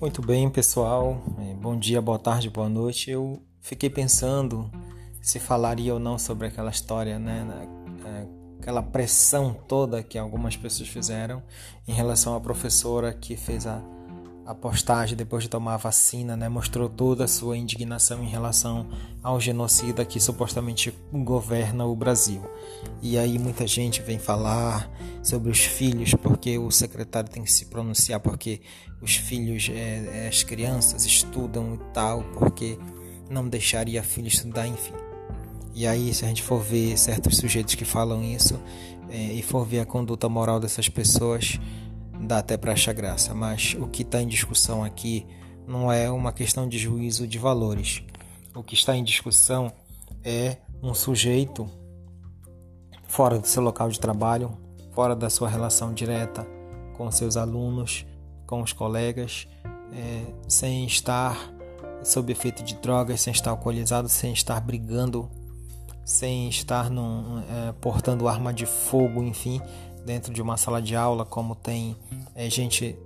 Muito bem, pessoal. É, bom dia, boa tarde, boa noite. Eu fiquei pensando se falaria ou não sobre aquela história, né? É, aquela pressão toda que algumas pessoas fizeram em relação à professora que fez a a postagem depois de tomar a vacina, né, mostrou toda a sua indignação em relação ao genocida que supostamente governa o Brasil. E aí muita gente vem falar sobre os filhos, porque o secretário tem que se pronunciar, porque os filhos, é, é, as crianças estudam e tal, porque não deixaria filho estudar, enfim. E aí, se a gente for ver certos sujeitos que falam isso é, e for ver a conduta moral dessas pessoas, dá até para achar graça, mas o que está em discussão aqui não é uma questão de juízo de valores. O que está em discussão é um sujeito fora do seu local de trabalho, fora da sua relação direta com seus alunos, com os colegas, é, sem estar sob efeito de drogas, sem estar alcoolizado, sem estar brigando, sem estar num, é, portando arma de fogo, enfim, dentro de uma sala de aula, como tem é, gente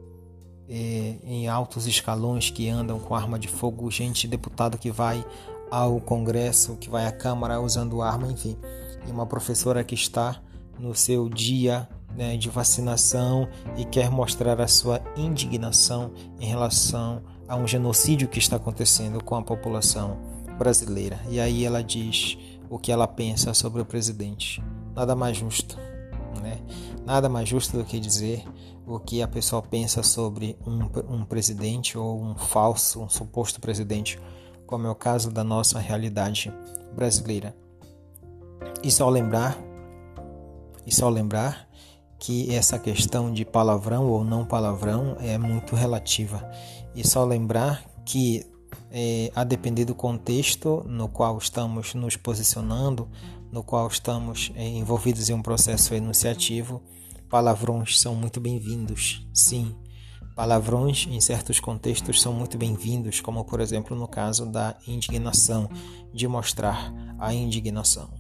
é, em altos escalões que andam com arma de fogo, gente deputado que vai ao Congresso, que vai à Câmara usando arma, enfim, e uma professora que está no seu dia né, de vacinação e quer mostrar a sua indignação em relação a um genocídio que está acontecendo com a população brasileira. E aí ela diz o que ela pensa sobre o presidente. Nada mais justo né? Nada mais justo do que dizer o que a pessoa pensa sobre um, um presidente ou um falso, um suposto presidente, como é o caso da nossa realidade brasileira. E só lembrar, e só lembrar que essa questão de palavrão ou não palavrão é muito relativa. E só lembrar que é, a depender do contexto no qual estamos nos posicionando, no qual estamos é, envolvidos em um processo enunciativo, palavrões são muito bem-vindos. Sim, palavrões em certos contextos são muito bem-vindos, como por exemplo no caso da indignação, de mostrar a indignação.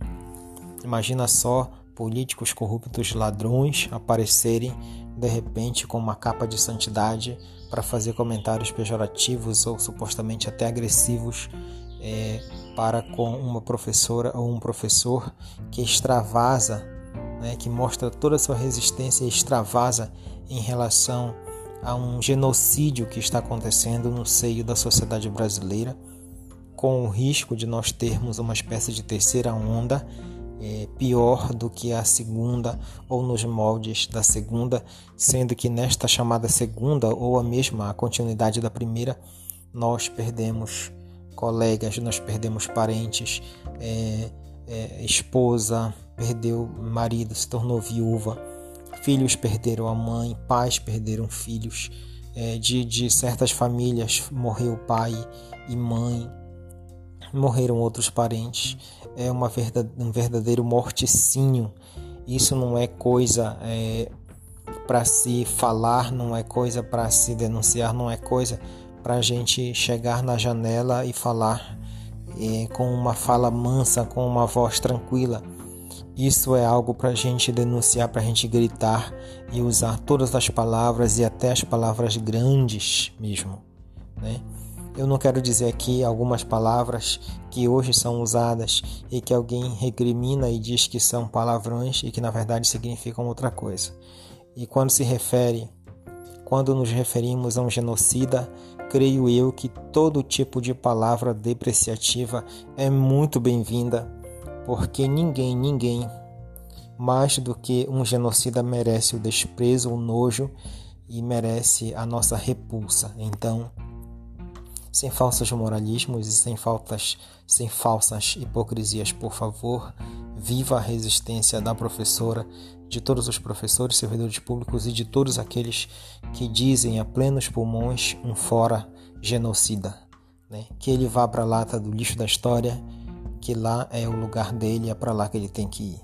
Imagina só políticos corruptos ladrões aparecerem de repente com uma capa de santidade para fazer comentários pejorativos ou supostamente até agressivos é, para com uma professora ou um professor que extravasa, né, que mostra toda a sua resistência e extravasa em relação a um genocídio que está acontecendo no seio da sociedade brasileira, com o risco de nós termos uma espécie de terceira onda é, pior do que a segunda ou nos moldes da segunda, sendo que nesta chamada segunda ou a mesma a continuidade da primeira, nós perdemos colegas, nós perdemos parentes, é, é, esposa perdeu marido, se tornou viúva, filhos perderam a mãe, pais perderam filhos, é, de, de certas famílias morreu pai e mãe, morreram outros parentes, é uma verdade, um verdadeiro morticinho. Isso não é coisa é, para se falar, não é coisa para se denunciar, não é coisa para a gente chegar na janela e falar é, com uma fala mansa, com uma voz tranquila. Isso é algo para a gente denunciar, para a gente gritar e usar todas as palavras e até as palavras grandes mesmo. Né? Eu não quero dizer aqui algumas palavras que hoje são usadas e que alguém recrimina e diz que são palavrões e que na verdade significam outra coisa. E quando se refere, quando nos referimos a um genocida, creio eu que todo tipo de palavra depreciativa é muito bem-vinda, porque ninguém, ninguém, mais do que um genocida merece o desprezo, o nojo e merece a nossa repulsa. Então, sem falsos moralismos e sem faltas, sem falsas hipocrisias, por favor, viva a resistência da professora, de todos os professores, servidores públicos e de todos aqueles que dizem a plenos pulmões um fora genocida, né? Que ele vá para a lata do lixo da história, que lá é o lugar dele, é para lá que ele tem que ir.